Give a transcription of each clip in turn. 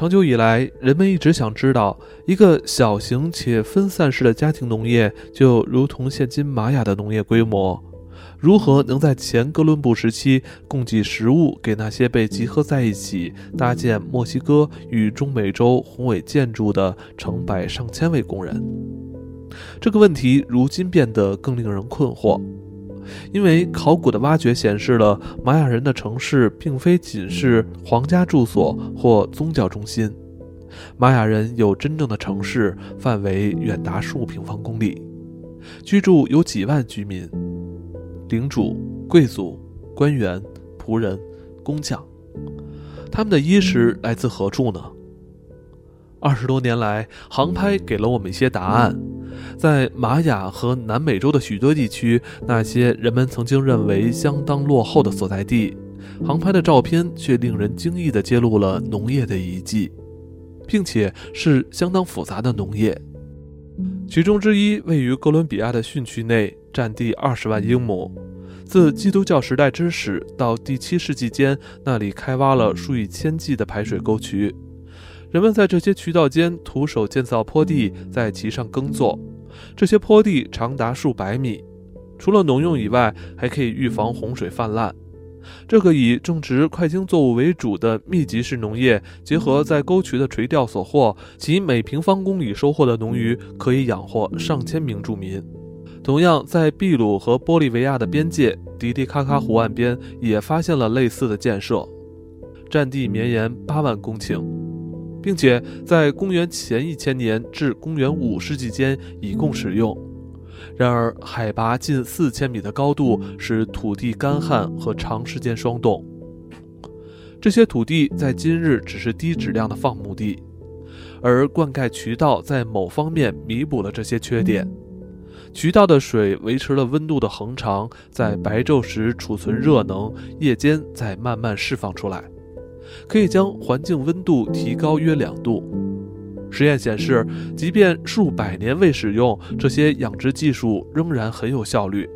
长久以来，人们一直想知道，一个小型且分散式的家庭农业，就如同现今玛雅的农业规模，如何能在前哥伦布时期供给食物给那些被集合在一起搭建墨西哥与中美洲宏伟建筑的成百上千位工人？这个问题如今变得更令人困惑。因为考古的挖掘显示了玛雅人的城市并非仅是皇家住所或宗教中心，玛雅人有真正的城市，范围远达数平方公里，居住有几万居民，领主、贵族、官员、仆人、工匠，他们的衣食来自何处呢？二十多年来，航拍给了我们一些答案。在玛雅和南美洲的许多地区，那些人们曾经认为相当落后的所在地，航拍的照片却令人惊异地揭露了农业的遗迹，并且是相当复杂的农业。其中之一位于哥伦比亚的汛区内，占地二十万英亩。自基督教时代之始到第七世纪间，那里开挖了数以千计的排水沟渠。人们在这些渠道间徒手建造坡地，在其上耕作。这些坡地长达数百米，除了农用以外，还可以预防洪水泛滥。这个以种植快茎作物为主的密集式农业，结合在沟渠的垂钓所获，其每平方公里收获的农鱼可以养活上千名住民。同样，在秘鲁和玻利维亚的边界，迪迪卡卡湖岸边也发现了类似的建设，占地绵延八万公顷。并且在公元前一千年至公元五世纪间以供使用。然而，海拔近四千米的高度使土地干旱和长时间霜冻。这些土地在今日只是低质量的放牧地，而灌溉渠道在某方面弥补了这些缺点。渠道的水维持了温度的恒长，在白昼时储存热能，夜间再慢慢释放出来。可以将环境温度提高约两度。实验显示，即便数百年未使用，这些养殖技术仍然很有效率。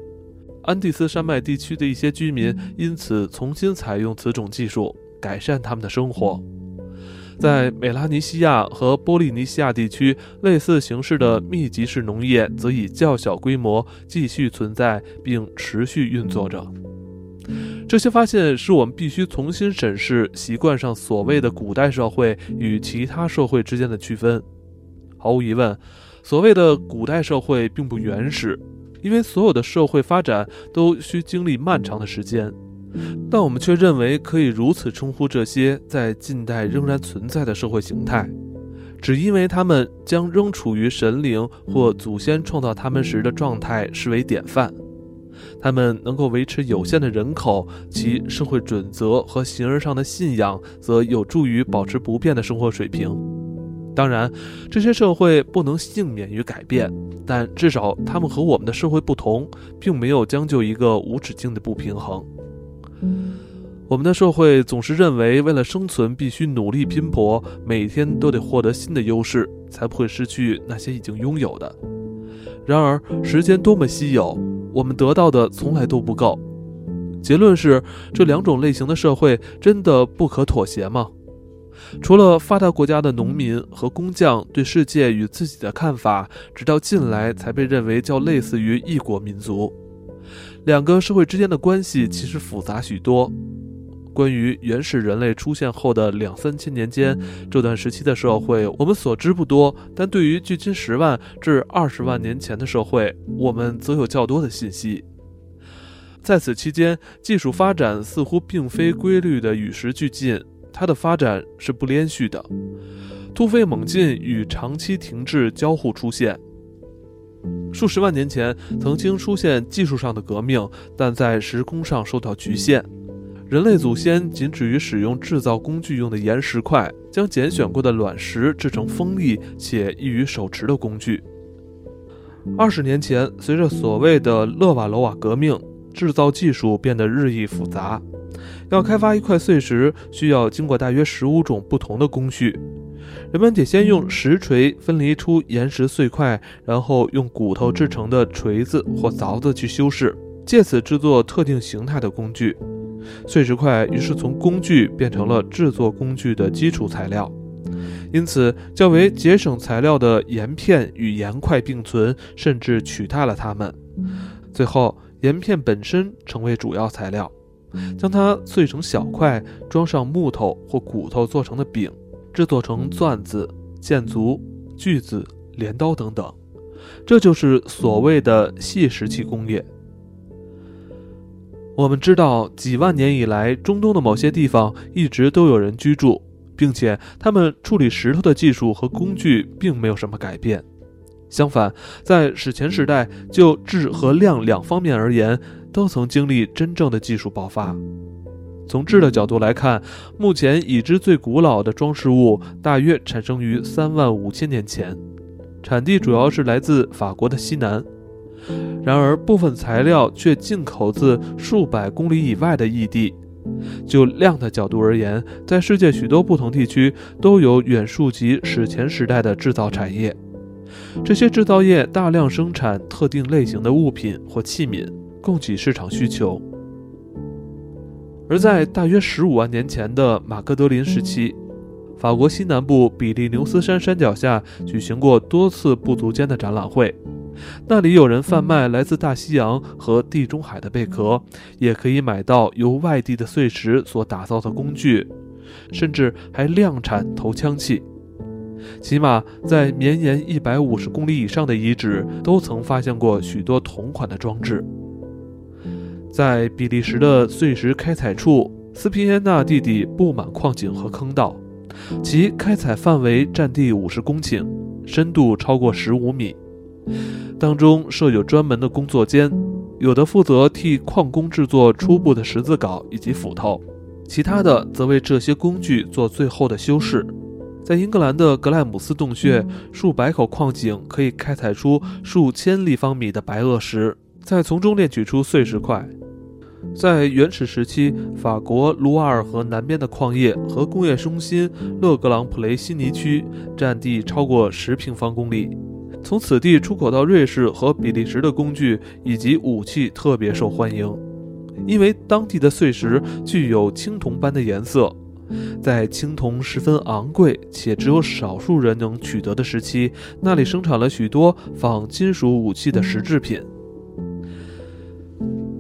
安第斯山脉地区的一些居民因此重新采用此种技术，改善他们的生活。在美拉尼西亚和波利尼西亚地区，类似形式的密集式农业则以较小规模继续存在并持续运作着。这些发现使我们必须重新审视习惯上所谓的古代社会与其他社会之间的区分。毫无疑问，所谓的古代社会并不原始，因为所有的社会发展都需经历漫长的时间。但我们却认为可以如此称呼这些在近代仍然存在的社会形态，只因为他们将仍处于神灵或祖先创造他们时的状态视为典范。他们能够维持有限的人口，其社会准则和形而上的信仰则有助于保持不变的生活水平。当然，这些社会不能幸免于改变，但至少他们和我们的社会不同，并没有将就一个无止境的不平衡。我们的社会总是认为，为了生存必须努力拼搏，每天都得获得新的优势，才不会失去那些已经拥有的。然而，时间多么稀有，我们得到的从来都不够。结论是，这两种类型的社会真的不可妥协吗？除了发达国家的农民和工匠对世界与自己的看法，直到近来才被认为较类似于异国民族。两个社会之间的关系其实复杂许多。关于原始人类出现后的两三千年间这段时期的社会，我们所知不多；但对于距今十万至二十万年前的社会，我们则有较多的信息。在此期间，技术发展似乎并非规律的与时俱进，它的发展是不连续的，突飞猛进与长期停滞交互出现。数十万年前曾经出现技术上的革命，但在时空上受到局限。人类祖先仅止于使用制造工具用的岩石块，将拣选过的卵石制成锋利且易于手持的工具。二十年前，随着所谓的勒瓦罗瓦革命，制造技术变得日益复杂。要开发一块碎石，需要经过大约十五种不同的工序。人们得先用石锤分离出岩石碎块，然后用骨头制成的锤子或凿子去修饰，借此制作特定形态的工具。碎石块于是从工具变成了制作工具的基础材料。因此，较为节省材料的盐片与盐块并存，甚至取代了它们。最后，盐片本身成为主要材料，将它碎成小块，装上木头或骨头做成的饼，制作成钻子、箭足、锯子、镰刀等等。这就是所谓的细石器工业。我们知道，几万年以来，中东的某些地方一直都有人居住，并且他们处理石头的技术和工具并没有什么改变。相反，在史前时代，就质和量两方面而言，都曾经历真正的技术爆发。从质的角度来看，目前已知最古老的装饰物大约产生于三万五千年前，产地主要是来自法国的西南。然而，部分材料却进口自数百公里以外的异地。就量的角度而言，在世界许多不同地区都有远溯及史前时代的制造产业。这些制造业大量生产特定类型的物品或器皿，供给市场需求。而在大约十五万年前的马格德林时期，法国西南部比利牛斯山山脚下举行过多次部族间的展览会。那里有人贩卖来自大西洋和地中海的贝壳，也可以买到由外地的碎石所打造的工具，甚至还量产投枪器。起码在绵延一百五十公里以上的遗址，都曾发现过许多同款的装置。在比利时的碎石开采处，斯皮耶纳地底布满矿井和坑道，其开采范围占地五十公顷，深度超过十五米。当中设有专门的工作间，有的负责替矿工制作初步的十字镐以及斧头，其他的则为这些工具做最后的修饰。在英格兰的格莱姆斯洞穴，数百口矿井可以开采出数千立方米的白垩石，再从中炼取出碎石块。在原始时期，法国卢瓦尔河南边的矿业和工业中心勒格朗普雷西尼区占地超过十平方公里。从此地出口到瑞士和比利时的工具以及武器特别受欢迎，因为当地的碎石具有青铜般的颜色。在青铜十分昂贵且只有少数人能取得的时期，那里生产了许多仿金属武器的石制品。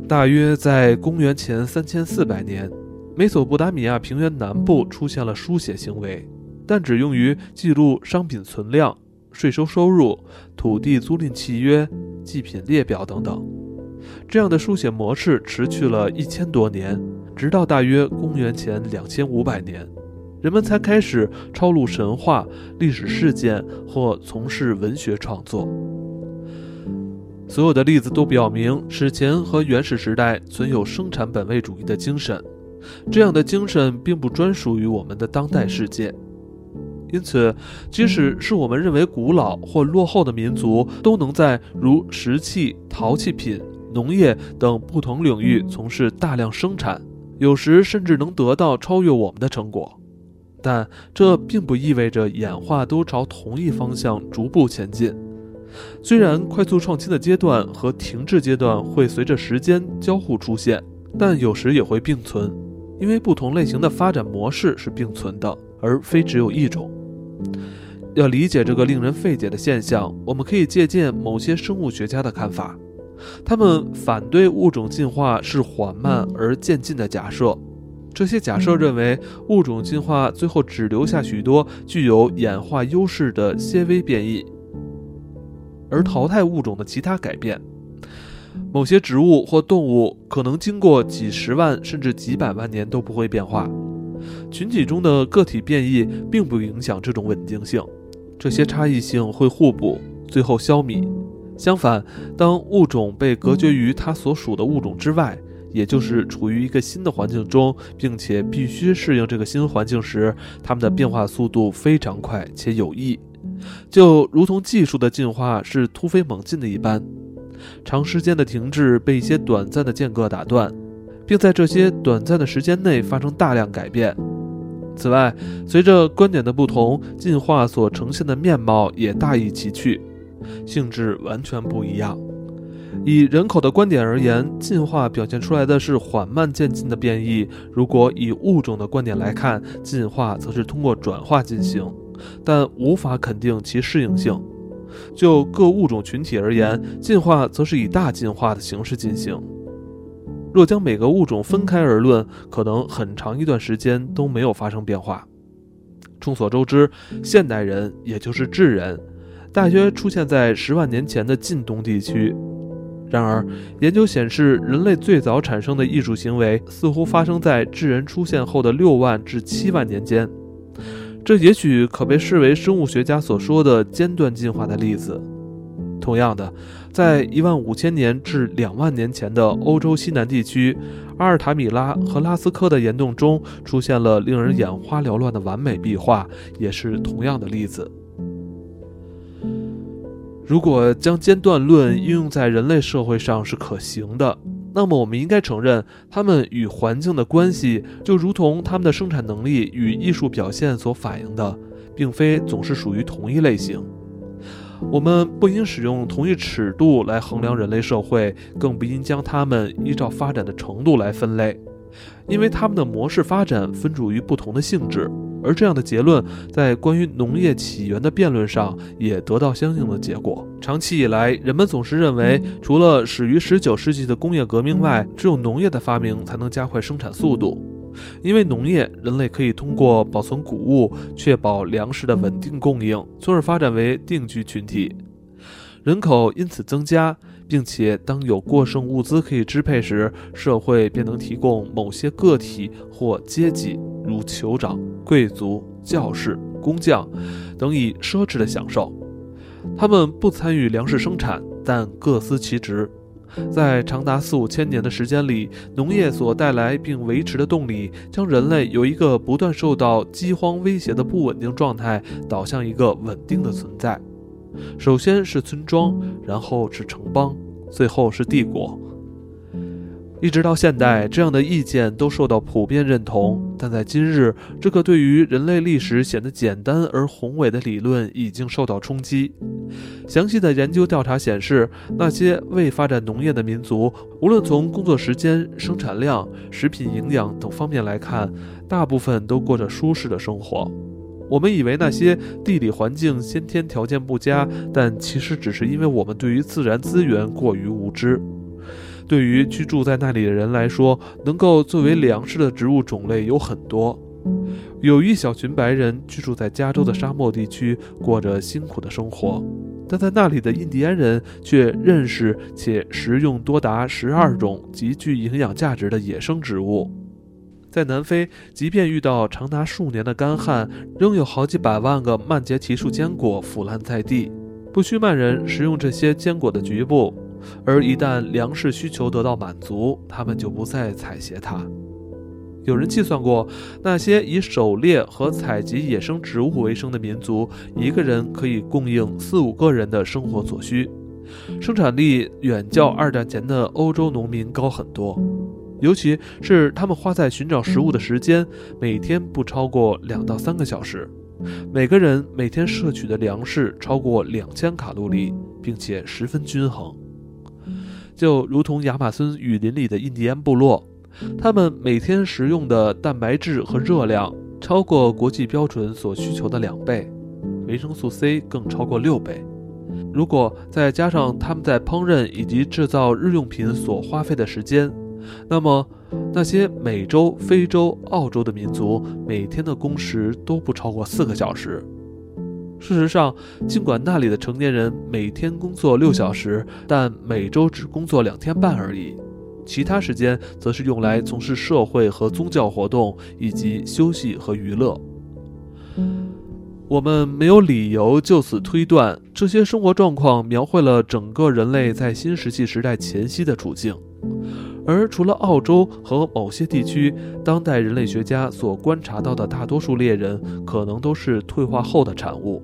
大约在公元前三千四百年，美索不达米亚平原南部出现了书写行为，但只用于记录商品存量。税收收入、土地租赁契约、祭品列表等等，这样的书写模式持续了一千多年，直到大约公元前两千五百年，人们才开始抄录神话、历史事件或从事文学创作。所有的例子都表明，史前和原始时代存有生产本位主义的精神，这样的精神并不专属于我们的当代世界。因此，即使是我们认为古老或落后的民族，都能在如石器、陶器品、农业等不同领域从事大量生产，有时甚至能得到超越我们的成果。但这并不意味着演化都朝同一方向逐步前进。虽然快速创新的阶段和停滞阶段会随着时间交互出现，但有时也会并存，因为不同类型的发展模式是并存的，而非只有一种。要理解这个令人费解的现象，我们可以借鉴某些生物学家的看法。他们反对物种进化是缓慢而渐进的假设。这些假设认为，物种进化最后只留下许多具有演化优势的些微变异，而淘汰物种的其他改变。某些植物或动物可能经过几十万甚至几百万年都不会变化。群体中的个体变异并不影响这种稳定性，这些差异性会互补，最后消弭。相反，当物种被隔绝于它所属的物种之外，也就是处于一个新的环境中，并且必须适应这个新环境时，它们的变化速度非常快且有益，就如同技术的进化是突飞猛进的一般。长时间的停滞被一些短暂的间隔打断。并在这些短暂的时间内发生大量改变。此外，随着观点的不同，进化所呈现的面貌也大异其趣，性质完全不一样。以人口的观点而言，进化表现出来的是缓慢渐进的变异；如果以物种的观点来看，进化则是通过转化进行。但无法肯定其适应性。就各物种群体而言，进化则是以大进化的形式进行。若将每个物种分开而论，可能很长一段时间都没有发生变化。众所周知，现代人也就是智人，大约出现在十万年前的近东地区。然而，研究显示，人类最早产生的艺术行为似乎发生在智人出现后的六万至七万年间。这也许可被视为生物学家所说的间断进化的例子。同样的，在一万五千年至两万年前的欧洲西南地区，阿尔塔米拉和拉斯科的岩洞中出现了令人眼花缭乱的完美壁画，也是同样的例子。如果将间断论应用在人类社会上是可行的，那么我们应该承认，它们与环境的关系就如同它们的生产能力与艺术表现所反映的，并非总是属于同一类型。我们不应使用同一尺度来衡量人类社会，更不应将它们依照发展的程度来分类，因为它们的模式发展分属于不同的性质。而这样的结论在关于农业起源的辩论上也得到相应的结果。长期以来，人们总是认为，除了始于19世纪的工业革命外，只有农业的发明才能加快生产速度。因为农业，人类可以通过保存谷物，确保粮食的稳定供应，从而发展为定居群体，人口因此增加。并且，当有过剩物资可以支配时，社会便能提供某些个体或阶级，如酋长、贵族、教士、工匠等以奢侈的享受。他们不参与粮食生产，但各司其职。在长达四五千年的时间里，农业所带来并维持的动力，将人类由一个不断受到饥荒威胁的不稳定状态，导向一个稳定的存在。首先是村庄，然后是城邦，最后是帝国。一直到现代，这样的意见都受到普遍认同。但在今日，这个对于人类历史显得简单而宏伟的理论已经受到冲击。详细的研究调查显示，那些未发展农业的民族，无论从工作时间、生产量、食品营养等方面来看，大部分都过着舒适的生活。我们以为那些地理环境先天条件不佳，但其实只是因为我们对于自然资源过于无知。对于居住在那里的人来说，能够作为粮食的植物种类有很多。有一小群白人居住在加州的沙漠地区，过着辛苦的生活，但在那里的印第安人却认识且食用多达十二种极具营养价值的野生植物。在南非，即便遇到长达数年的干旱，仍有好几百万个曼杰提树坚果腐烂在地。不需曼人食用这些坚果的局部，而一旦粮食需求得到满足，他们就不再采撷它。有人计算过，那些以狩猎和采集野生植物为生的民族，一个人可以供应四五个人的生活所需，生产力远较二战前的欧洲农民高很多。尤其是他们花在寻找食物的时间，每天不超过两到三个小时。每个人每天摄取的粮食超过两千卡路里，并且十分均衡。就如同亚马孙雨林里的印第安部落，他们每天食用的蛋白质和热量超过国际标准所需求的两倍，维生素 C 更超过六倍。如果再加上他们在烹饪以及制造日用品所花费的时间，那么，那些美洲、非洲、澳洲的民族每天的工时都不超过四个小时。事实上，尽管那里的成年人每天工作六小时，但每周只工作两天半而已，其他时间则是用来从事社会和宗教活动以及休息和娱乐。我们没有理由就此推断，这些生活状况描绘了整个人类在新石器时代前夕的处境。而除了澳洲和某些地区，当代人类学家所观察到的大多数猎人，可能都是退化后的产物。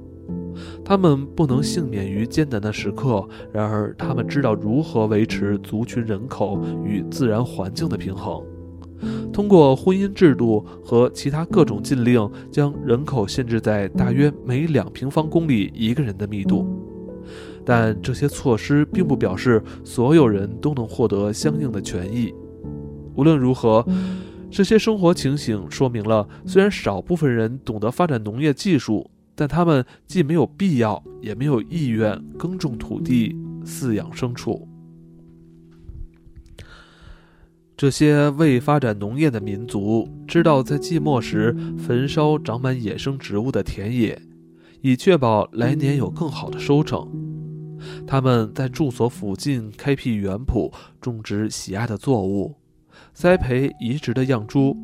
他们不能幸免于艰难的时刻，然而他们知道如何维持族群人口与自然环境的平衡，通过婚姻制度和其他各种禁令，将人口限制在大约每两平方公里一个人的密度。但这些措施并不表示所有人都能获得相应的权益。无论如何，这些生活情形说明了，虽然少部分人懂得发展农业技术，但他们既没有必要，也没有意愿耕种土地、饲养牲畜。这些未发展农业的民族知道，在季末时焚烧长满野生植物的田野，以确保来年有更好的收成。他们在住所附近开辟园圃，种植喜爱的作物，栽培移植的样株。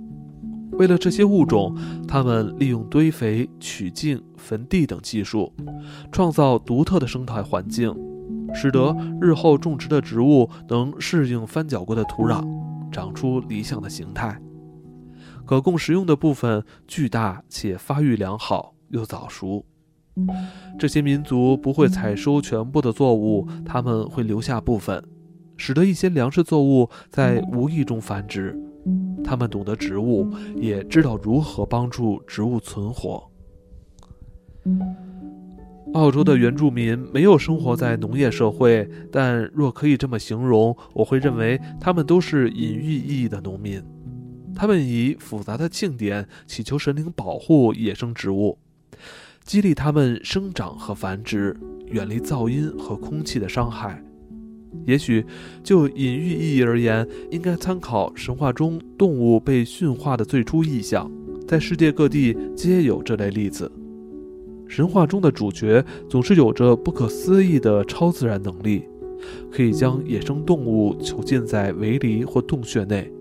为了这些物种，他们利用堆肥、取径、坟地等技术，创造独特的生态环境，使得日后种植的植物能适应翻搅过的土壤。长出理想的形态，可供食用的部分巨大且发育良好又早熟。这些民族不会采收全部的作物，他们会留下部分，使得一些粮食作物在无意中繁殖。他们懂得植物，也知道如何帮助植物存活。澳洲的原住民没有生活在农业社会，但若可以这么形容，我会认为他们都是隐喻意义的农民。他们以复杂的庆典祈求神灵保护野生植物，激励它们生长和繁殖，远离噪音和空气的伤害。也许就隐喻意义而言，应该参考神话中动物被驯化的最初意象，在世界各地皆有这类例子。神话中的主角总是有着不可思议的超自然能力，可以将野生动物囚禁在围篱或洞穴内，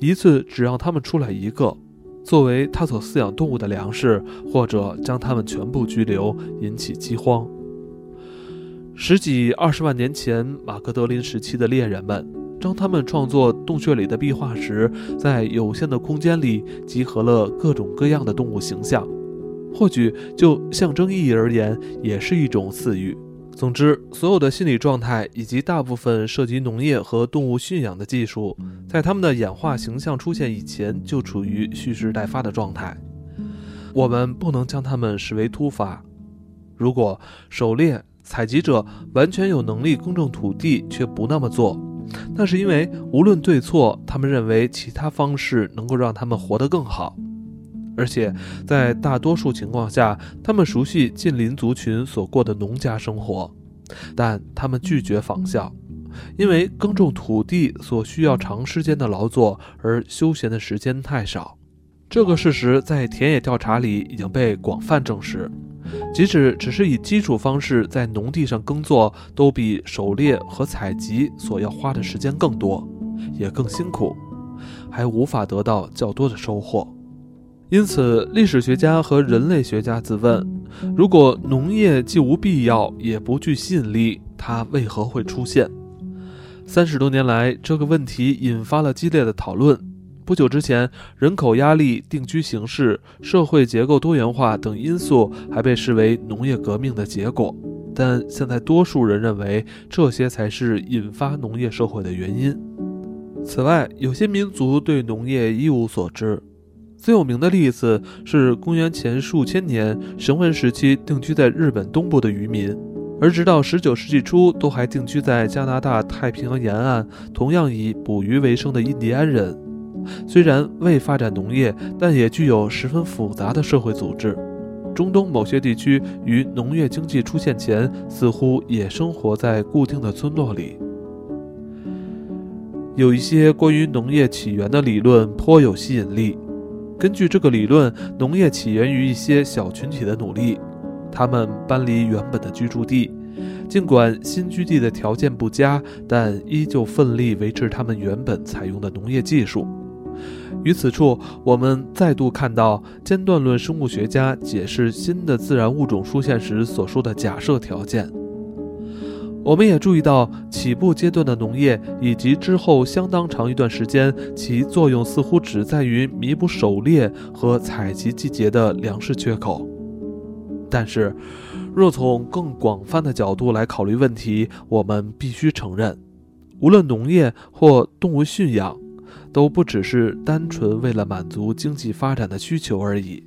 一次只让它们出来一个，作为他所饲养动物的粮食，或者将它们全部拘留，引起饥荒。十几二十万年前，马格德林时期的猎人们，当他们创作洞穴里的壁画时，在有限的空间里集合了各种各样的动物形象。或许就象征意义而言，也是一种赐予。总之，所有的心理状态以及大部分涉及农业和动物驯养的技术，在他们的演化形象出现以前就处于蓄势待发的状态。我们不能将它们视为突发。如果狩猎采集者完全有能力耕种土地，却不那么做，那是因为无论对错，他们认为其他方式能够让他们活得更好。而且，在大多数情况下，他们熟悉近邻族群所过的农家生活，但他们拒绝仿效，因为耕种土地所需要长时间的劳作，而休闲的时间太少。这个事实在田野调查里已经被广泛证实。即使只是以基础方式在农地上耕作，都比狩猎和采集所要花的时间更多，也更辛苦，还无法得到较多的收获。因此，历史学家和人类学家自问：如果农业既无必要，也不具吸引力，它为何会出现？三十多年来，这个问题引发了激烈的讨论。不久之前，人口压力、定居形势、社会结构多元化等因素还被视为农业革命的结果，但现在多数人认为，这些才是引发农业社会的原因。此外，有些民族对农业一无所知。最有名的例子是公元前数千年绳文时期定居在日本东部的渔民，而直到19世纪初都还定居在加拿大太平洋沿岸，同样以捕鱼为生的印第安人。虽然未发展农业，但也具有十分复杂的社会组织。中东某些地区于农业经济出现前，似乎也生活在固定的村落里。有一些关于农业起源的理论颇有吸引力。根据这个理论，农业起源于一些小群体的努力。他们搬离原本的居住地，尽管新居地的条件不佳，但依旧奋力维持他们原本采用的农业技术。于此处，我们再度看到间断论生物学家解释新的自然物种出现时所说的假设条件。我们也注意到，起步阶段的农业以及之后相当长一段时间，其作用似乎只在于弥补狩猎和采集季节的粮食缺口。但是，若从更广泛的角度来考虑问题，我们必须承认，无论农业或动物驯养，都不只是单纯为了满足经济发展的需求而已。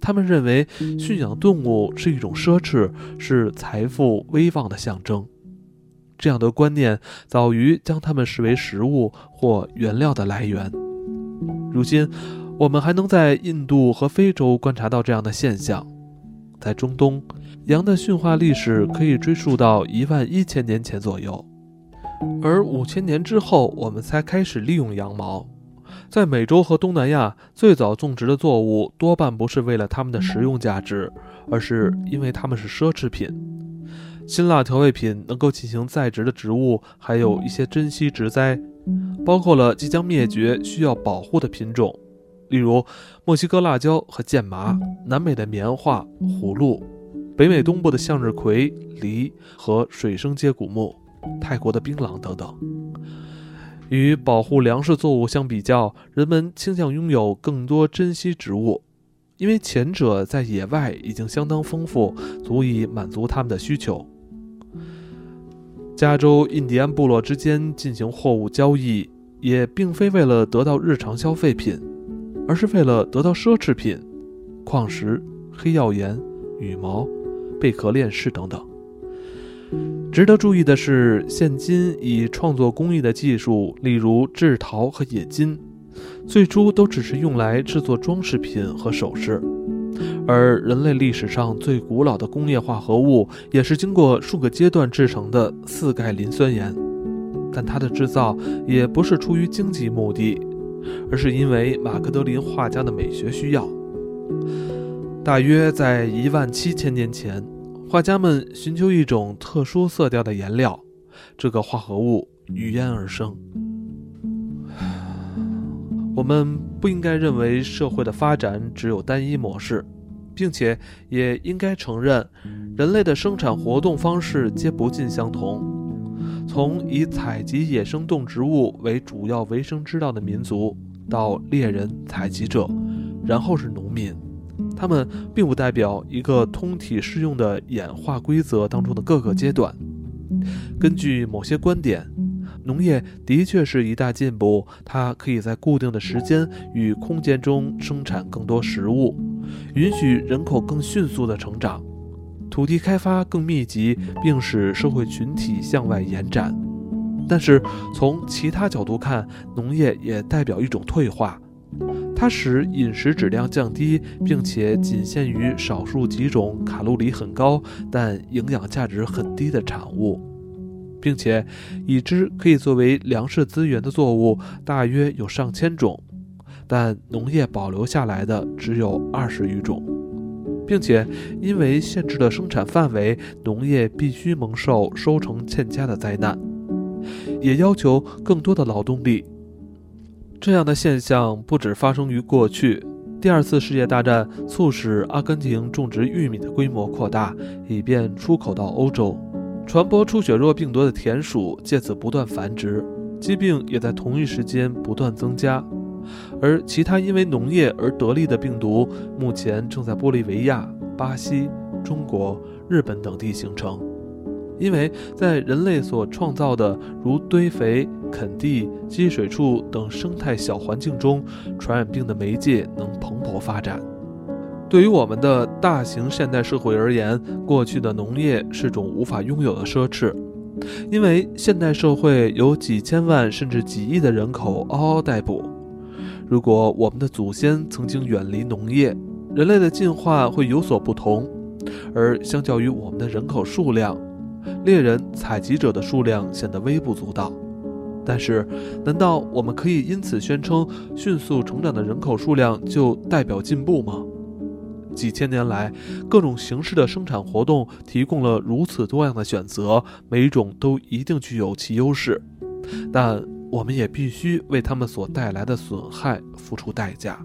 他们认为，驯养动物是一种奢侈，是财富威望的象征。这样的观念早于将它们视为食物或原料的来源。如今，我们还能在印度和非洲观察到这样的现象。在中东，羊的驯化历史可以追溯到一万一千年前左右，而五千年之后，我们才开始利用羊毛。在美洲和东南亚，最早种植的作物多半不是为了它们的食用价值，而是因为它们是奢侈品。辛辣调味品能够进行再植的植物，还有一些珍稀植栽，包括了即将灭绝、需要保护的品种，例如墨西哥辣椒和剑麻、南美的棉花、葫芦、北美东部的向日葵、梨和水生接骨木、泰国的槟榔等等。与保护粮食作物相比较，人们倾向拥有更多珍稀植物，因为前者在野外已经相当丰富，足以满足他们的需求。加州印第安部落之间进行货物交易，也并非为了得到日常消费品，而是为了得到奢侈品——矿石、黑曜岩、羽毛、贝壳链饰等等。值得注意的是，现今以创作工艺的技术，例如制陶和冶金，最初都只是用来制作装饰品和首饰。而人类历史上最古老的工业化合物，也是经过数个阶段制成的四钙磷酸盐。但它的制造也不是出于经济目的，而是因为马克德林画家的美学需要。大约在一万七千年前。画家们寻求一种特殊色调的颜料，这个化合物于烟而生。我们不应该认为社会的发展只有单一模式，并且也应该承认，人类的生产活动方式皆不尽相同。从以采集野生动植物为主要维生之道的民族，到猎人、采集者，然后是农民。它们并不代表一个通体适用的演化规则当中的各个阶段。根据某些观点，农业的确是一大进步，它可以在固定的时间与空间中生产更多食物，允许人口更迅速的成长，土地开发更密集，并使社会群体向外延展。但是从其他角度看，农业也代表一种退化。它使饮食质量降低，并且仅限于少数几种卡路里很高但营养价值很低的产物，并且已知可以作为粮食资源的作物大约有上千种，但农业保留下来的只有二十余种，并且因为限制了生产范围，农业必须蒙受收成欠佳的灾难，也要求更多的劳动力。这样的现象不止发生于过去。第二次世界大战促使阿根廷种植玉米的规模扩大，以便出口到欧洲。传播出血热病毒的田鼠借此不断繁殖，疾病也在同一时间不断增加。而其他因为农业而得利的病毒，目前正在玻利维亚、巴西、中国、日本等地形成。因为在人类所创造的如堆肥、垦地、积水处等生态小环境中，传染病的媒介能蓬勃发展。对于我们的大型现代社会而言，过去的农业是种无法拥有的奢侈，因为现代社会有几千万甚至几亿的人口嗷嗷待哺。如果我们的祖先曾经远离农业，人类的进化会有所不同，而相较于我们的人口数量。猎人、采集者的数量显得微不足道，但是，难道我们可以因此宣称迅速成长的人口数量就代表进步吗？几千年来，各种形式的生产活动提供了如此多样的选择，每一种都一定具有其优势，但我们也必须为它们所带来的损害付出代价。